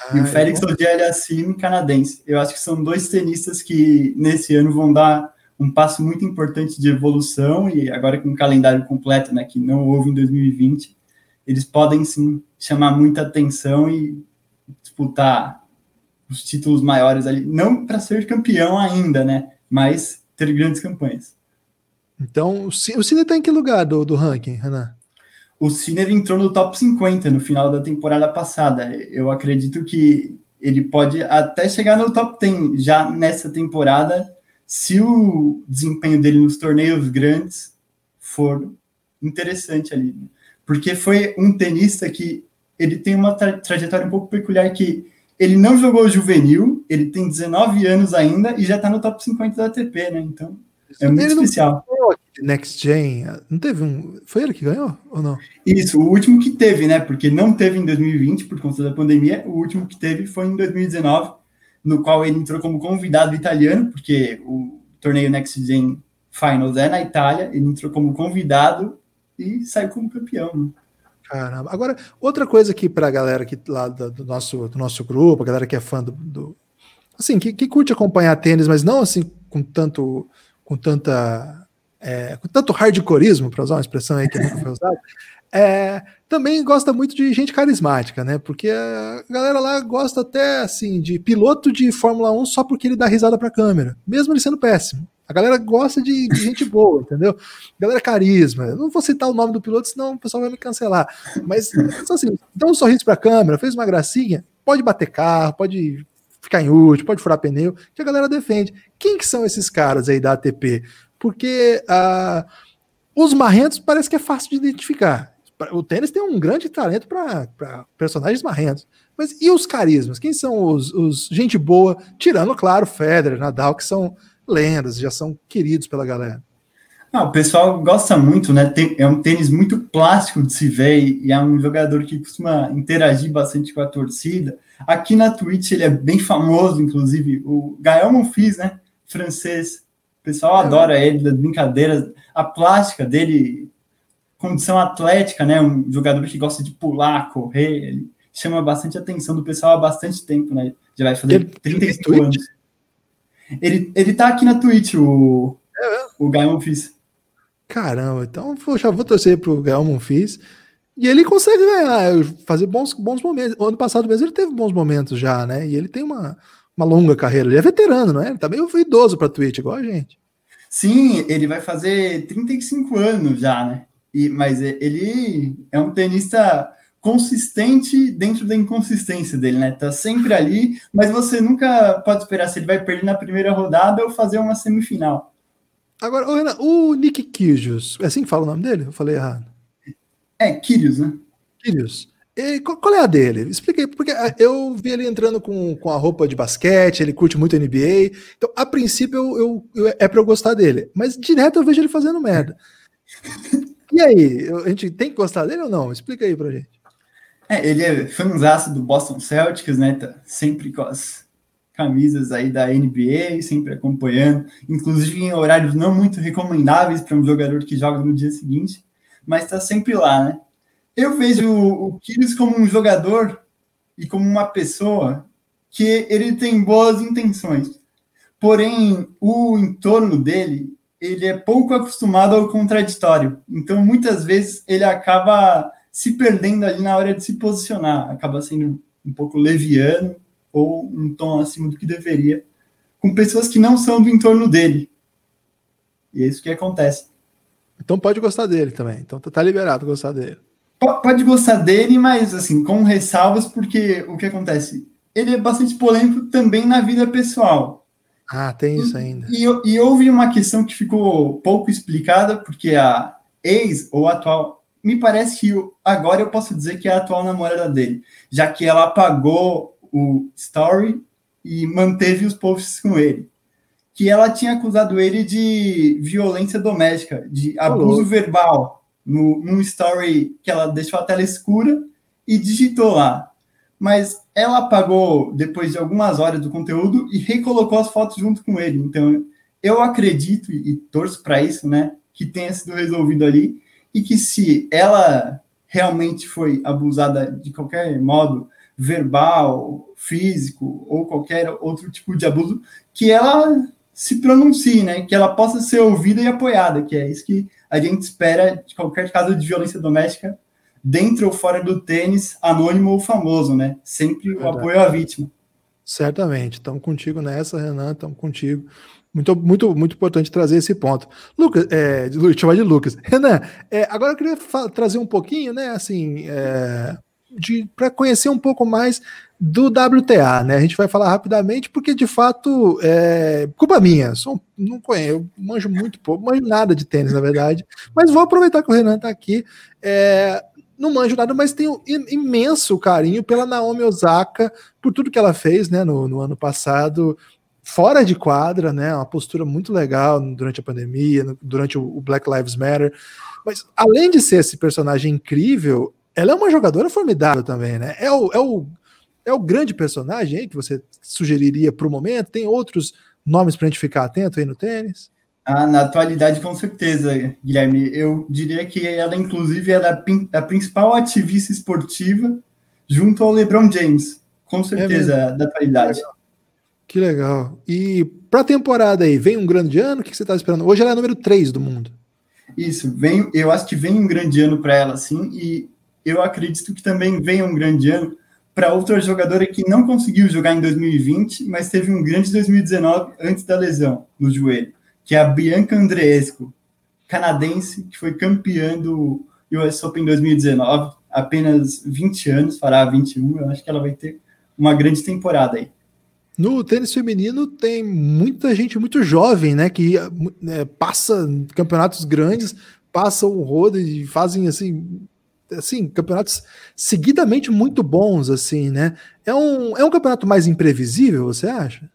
ah, e o Félix Auger-Aliassime, canadense. Eu acho que são dois tenistas que nesse ano vão dar um passo muito importante de evolução e agora com o calendário completo, né, que não houve em 2020, eles podem sim chamar muita atenção e disputar os títulos maiores ali, não para ser campeão ainda, né, mas ter grandes campanhas. Então, o Cine está em que lugar do, do ranking, Renan? O Sinner entrou no top 50 no final da temporada passada. Eu acredito que ele pode até chegar no top 10 já nessa temporada, se o desempenho dele nos torneios grandes for interessante ali. Porque foi um tenista que ele tem uma tra trajetória um pouco peculiar que ele não jogou juvenil, ele tem 19 anos ainda e já está no top 50 da ATP, né? Então, é muito ele especial. Next Gen, não teve um. Foi ele que ganhou ou não? Isso, o último que teve, né? Porque não teve em 2020 por conta da pandemia. O último que teve foi em 2019, no qual ele entrou como convidado italiano, porque o torneio Next Gen Finals é na Itália. Ele entrou como convidado e saiu como campeão. Né? Caramba. Agora, outra coisa aqui para a galera aqui lá do, do, nosso, do nosso grupo, a galera que é fã do. do assim, que, que curte acompanhar tênis, mas não assim com tanto. com tanta é, com tanto hardcoreismo, para usar uma expressão aí que nunca foi usada, é, também gosta muito de gente carismática, né? Porque a galera lá gosta até assim de piloto de Fórmula 1 só porque ele dá risada para a câmera, mesmo ele sendo péssimo. A galera gosta de, de gente boa, entendeu? Galera carisma. Eu não vou citar o nome do piloto, senão o pessoal vai me cancelar. Mas assim, dá um sorriso para a câmera, fez uma gracinha, pode bater carro, pode ficar em útil, pode furar pneu, que a galera defende. Quem que são esses caras aí da ATP? Porque uh, os marrentos parece que é fácil de identificar. O tênis tem um grande talento para personagens marrentos. Mas e os carismas? Quem são os, os, gente boa, tirando, claro, Federer, Nadal, que são lendas, já são queridos pela galera? Ah, o pessoal gosta muito, né? Tem, é um tênis muito plástico de se ver e é um jogador que costuma interagir bastante com a torcida. Aqui na Twitch ele é bem famoso, inclusive. O Gael Monfils, né? Francês, pessoal adora ele, das brincadeiras, a plástica dele, condição atlética, né? Um jogador que gosta de pular, correr, ele chama bastante atenção do pessoal há bastante tempo, né? Já vai fazer ele, 35 ele anos. Ele, ele tá aqui na Twitch, o, é, o Gael Monfils. Caramba, então eu já vou torcer pro Gael Monfils. E ele consegue ganhar, fazer bons, bons momentos. O ano passado mesmo ele teve bons momentos já, né? E ele tem uma, uma longa carreira. Ele é veterano, não é? Ele tá meio idoso para Twitch, igual a gente. Sim, ele vai fazer 35 anos já, né? E, mas ele é um tenista consistente dentro da inconsistência dele, né? Tá sempre ali, mas você nunca pode esperar se ele vai perder na primeira rodada ou fazer uma semifinal. Agora, Renan, o Nick Kyrgios, é assim que fala o nome dele? Eu falei errado. É, Kyrgios, né? Kyrgios. E qual é a dele? Expliquei, porque ah, eu vi ele entrando com, com a roupa de basquete, ele curte muito NBA. Então, a princípio, eu, eu, é para eu gostar dele. Mas direto eu vejo ele fazendo merda. E aí, a gente tem que gostar dele ou não? Explica aí pra gente. É, ele é fãzaço do Boston Celtics, né? Tá sempre com as camisas aí da NBA, sempre acompanhando, inclusive em horários não muito recomendáveis para um jogador que joga no dia seguinte, mas está sempre lá, né? Eu vejo o Kyrgios como um jogador e como uma pessoa que ele tem boas intenções, porém o entorno dele ele é pouco acostumado ao contraditório, então muitas vezes ele acaba se perdendo ali na hora de se posicionar, acaba sendo um pouco leviano ou um tom acima do que deveria, com pessoas que não são do entorno dele. E é isso que acontece. Então pode gostar dele também. Então tá liberado gostar dele. Pode gostar dele, mas assim, com ressalvas, porque o que acontece? Ele é bastante polêmico também na vida pessoal. Ah, tem isso ainda. E, e, e houve uma questão que ficou pouco explicada, porque a ex ou atual me parece que agora eu posso dizer que é a atual namorada dele, já que ela apagou o story e manteve os posts com ele. Que ela tinha acusado ele de violência doméstica, de abuso verbal, no, num story que ela deixou a tela escura e digitou lá. Mas ela apagou depois de algumas horas do conteúdo e recolocou as fotos junto com ele. Então, eu acredito e, e torço para isso, né? Que tenha sido resolvido ali e que se ela realmente foi abusada de qualquer modo, verbal, físico ou qualquer outro tipo de abuso, que ela se pronuncie, né? Que ela possa ser ouvida e apoiada, que é isso que a gente espera de qualquer caso de violência doméstica, dentro ou fora do tênis, anônimo ou famoso, né? Sempre Verdade. o apoio à vítima. Tratamento. Estamos contigo nessa, Renan, estamos contigo. Muito, muito, muito importante trazer esse ponto. Lucas, é, chamar de Lucas. Renan, é, agora eu queria trazer um pouquinho, né, assim, é, para conhecer um pouco mais do WTA, né? A gente vai falar rapidamente, porque de fato é culpa minha. Sou, não conheço, manjo muito pouco, manjo nada de tênis, na verdade. Mas vou aproveitar que o Renan está aqui. É, não manjo nada, mas tenho imenso carinho pela Naomi Osaka, por tudo que ela fez né, no, no ano passado fora de quadra, né? Uma postura muito legal durante a pandemia, durante o Black Lives Matter. Mas além de ser esse personagem incrível, ela é uma jogadora formidável também, né? É o, é o, é o grande personagem aí que você sugeriria para o momento? Tem outros nomes para a gente ficar atento aí no tênis? Ah, na atualidade, com certeza, Guilherme. Eu diria que ela, inclusive, é a, principal ativista esportiva junto ao LeBron James. Com certeza, é da atualidade. É que legal. E para a temporada aí, vem um grande ano? O que você está esperando? Hoje ela é número 3 do mundo. Isso, vem, eu acho que vem um grande ano para ela, sim, e eu acredito que também vem um grande ano para outra jogadora que não conseguiu jogar em 2020, mas teve um grande 2019 antes da lesão no joelho, que é a Bianca Andreescu, canadense, que foi campeã do US Open 2019, apenas 20 anos, fará 21, eu acho que ela vai ter uma grande temporada aí. No tênis feminino tem muita gente muito jovem, né? Que é, passa campeonatos grandes, passa o rodo e fazem assim, assim, campeonatos seguidamente muito bons, assim, né? É um, é um campeonato mais imprevisível, você acha?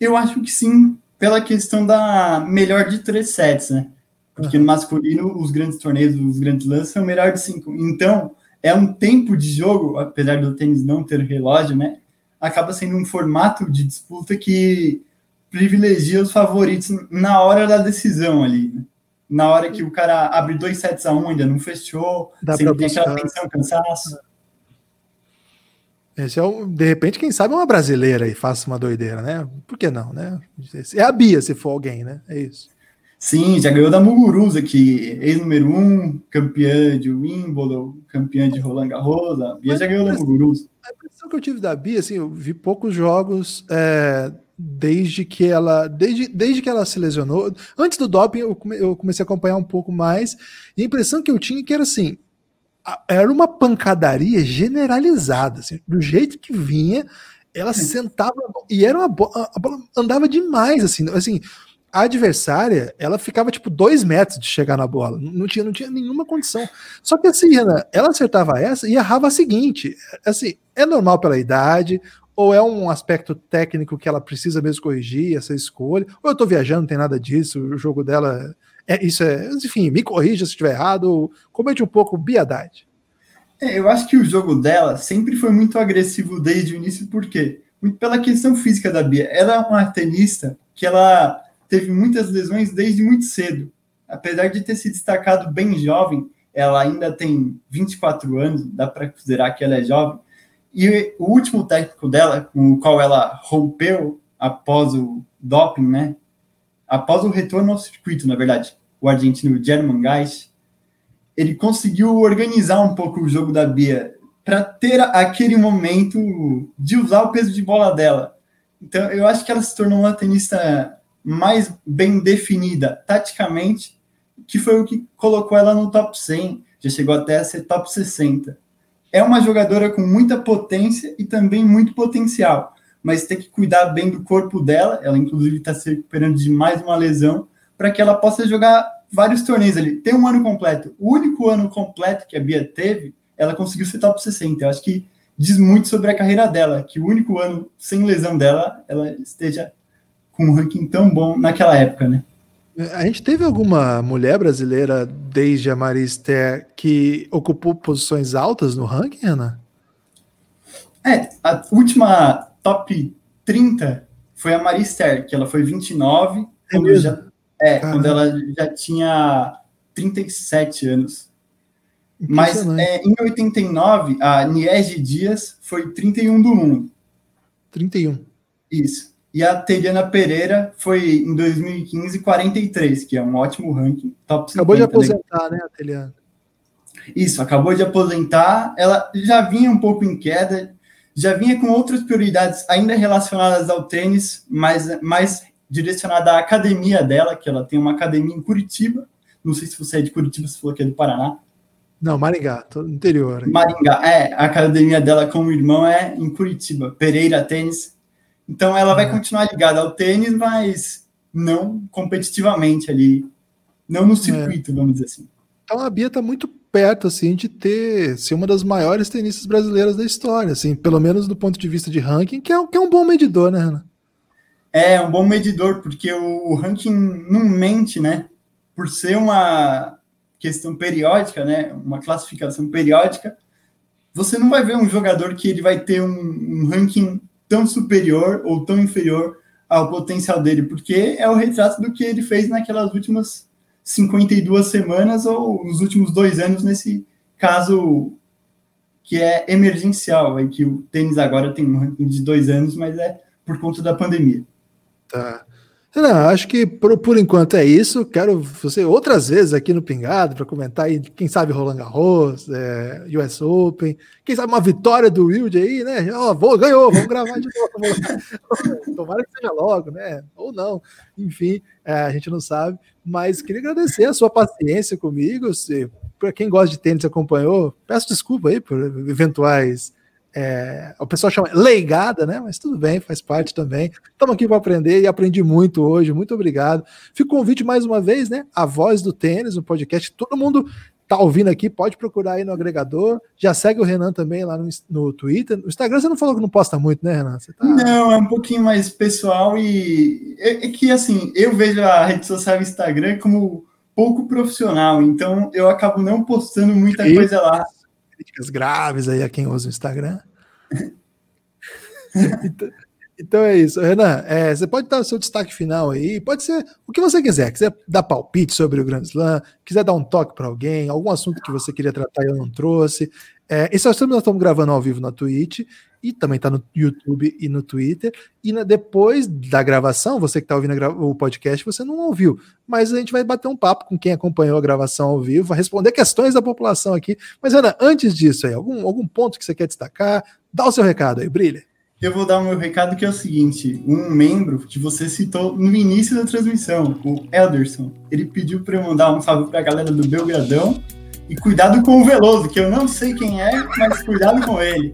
Eu acho que sim, pela questão da melhor de três sets, né? Porque no masculino, os grandes torneios, os grandes lances são melhor de cinco. Então, é um tempo de jogo, apesar do tênis não ter relógio, né? acaba sendo um formato de disputa que privilegia os favoritos na hora da decisão ali. Né? Na hora que o cara abre dois sets a um, ainda não fechou, Dá sempre tem aquela tensão, cansaço. Esse é um, de repente, quem sabe uma brasileira e faça uma doideira, né? Por que não, né? É a Bia, se for alguém, né? É isso. Sim, já ganhou da Muguruza, que ex-número um, campeã de Wimbledon, campeã de Roland Garros, a Bia já ganhou da Muguruza. A impressão que eu tive da Bia, assim, eu vi poucos jogos é, desde que ela desde, desde que ela se lesionou. Antes do doping, eu, come, eu comecei a acompanhar um pouco mais, e a impressão que eu tinha é que era assim, era uma pancadaria generalizada, assim, do jeito que vinha, ela sentava e era uma bola, a bola andava demais, assim, assim, a adversária, ela ficava tipo dois metros de chegar na bola, não tinha, não tinha nenhuma condição. Só que assim, Renan, ela acertava essa e errava a seguinte, assim, é normal pela idade, ou é um aspecto técnico que ela precisa mesmo corrigir essa escolha, ou eu tô viajando, não tem nada disso, o jogo dela é isso é, enfim, me corrija se estiver errado, comente um pouco biadade. É, eu acho que o jogo dela sempre foi muito agressivo desde o início, por quê? Muito pela questão física da Bia. Ela é uma tenista que ela teve muitas lesões desde muito cedo. Apesar de ter se destacado bem jovem, ela ainda tem 24 anos, dá para considerar que ela é jovem. E o último técnico dela, com o qual ela rompeu após o doping, né? Após o retorno ao circuito, na verdade, o argentino German Geis, ele conseguiu organizar um pouco o jogo da Bia para ter aquele momento de usar o peso de bola dela. Então, eu acho que ela se tornou uma tenista mais bem definida taticamente, que foi o que colocou ela no top 100, já chegou até a ser top 60. É uma jogadora com muita potência e também muito potencial, mas tem que cuidar bem do corpo dela. Ela, inclusive, está se recuperando de mais uma lesão para que ela possa jogar vários torneios ali. Tem um ano completo. O único ano completo que a Bia teve, ela conseguiu ser top 60. Eu acho que diz muito sobre a carreira dela, que o único ano sem lesão dela, ela esteja com um ranking tão bom naquela época, né? A gente teve alguma mulher brasileira desde a Maristé que ocupou posições altas no ranking, Ana? É, a última top 30 foi a Marister, que ela foi 29, é quando, já, é, quando ela já tinha 37 anos. Mas é, em 89, a Niege Dias foi 31 do mundo. 31. Isso. E a Teriana Pereira foi em 2015 43, que é um ótimo ranking. Top 50, acabou de né? aposentar, né, né a Teriana? Isso, acabou de aposentar. Ela já vinha um pouco em queda, já vinha com outras prioridades ainda relacionadas ao tênis, mas mais direcionada à academia dela, que ela tem uma academia em Curitiba. Não sei se você é de Curitiba, se falou que é do Paraná. Não, Maringá, tô no interior. Maringá, é, a academia dela com o irmão é em Curitiba, Pereira Tênis. Então ela vai continuar ligada ao tênis, mas não competitivamente ali, não no circuito, é. vamos dizer assim. Então a Bia está muito perto assim de ter ser uma das maiores tenistas brasileiras da história, assim, pelo menos do ponto de vista de ranking, que é, que é um bom medidor, né, Ana? É, um bom medidor, porque o, o ranking não mente, né? Por ser uma questão periódica, né? Uma classificação periódica, você não vai ver um jogador que ele vai ter um, um ranking tão superior ou tão inferior ao potencial dele, porque é o retrato do que ele fez naquelas últimas 52 semanas ou nos últimos dois anos, nesse caso que é emergencial, aí que o tênis agora tem um ranking de dois anos, mas é por conta da pandemia. Tá. Não, acho que por, por enquanto é isso. Quero você outras vezes aqui no Pingado para comentar aí, quem sabe Roland Garros, é, US Open, quem sabe uma vitória do Wilde aí, né? Ó, vou, ganhou, vamos gravar de novo. Tomara que seja logo, né? Ou não. Enfim, é, a gente não sabe. Mas queria agradecer a sua paciência comigo. Para quem gosta de tênis acompanhou, peço desculpa aí por eventuais é, o pessoal chama leigada, né? Mas tudo bem, faz parte também. Estamos aqui para aprender e aprendi muito hoje. Muito obrigado. Fica o convite mais uma vez, né? A Voz do Tênis, um podcast. Todo mundo tá ouvindo aqui, pode procurar aí no agregador. Já segue o Renan também lá no, no Twitter. No Instagram você não falou que não posta muito, né, Renan? Tá... Não, é um pouquinho mais pessoal e é, é, que assim, eu vejo a rede social Instagram como pouco profissional, então eu acabo não postando muita e... coisa lá críticas graves aí a quem usa o Instagram. então, então, é isso. Renan, é, você pode dar o seu destaque final aí, pode ser o que você quiser. Quiser dar palpite sobre o Grand Slam, quiser dar um toque para alguém, algum assunto que você queria tratar e eu não trouxe. É, esse assunto nós estamos gravando ao vivo na Twitch e também está no YouTube e no Twitter. E na, depois da gravação, você que está ouvindo o podcast, você não ouviu, mas a gente vai bater um papo com quem acompanhou a gravação ao vivo, vai responder questões da população aqui. Mas, Ana, antes disso, aí, algum, algum ponto que você quer destacar? Dá o seu recado aí, brilha. Eu vou dar o meu recado que é o seguinte: um membro que você citou no início da transmissão, o Elderson, ele pediu para eu mandar um salve para a galera do Belgradão e cuidado com o Veloso, que eu não sei quem é, mas cuidado com ele.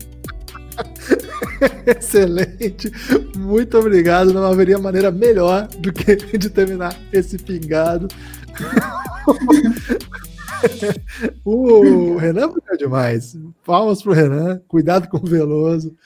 Excelente, muito obrigado. Não haveria maneira melhor do que de terminar esse pingado. o Renan foi demais. Palmas pro Renan, cuidado com o Veloso.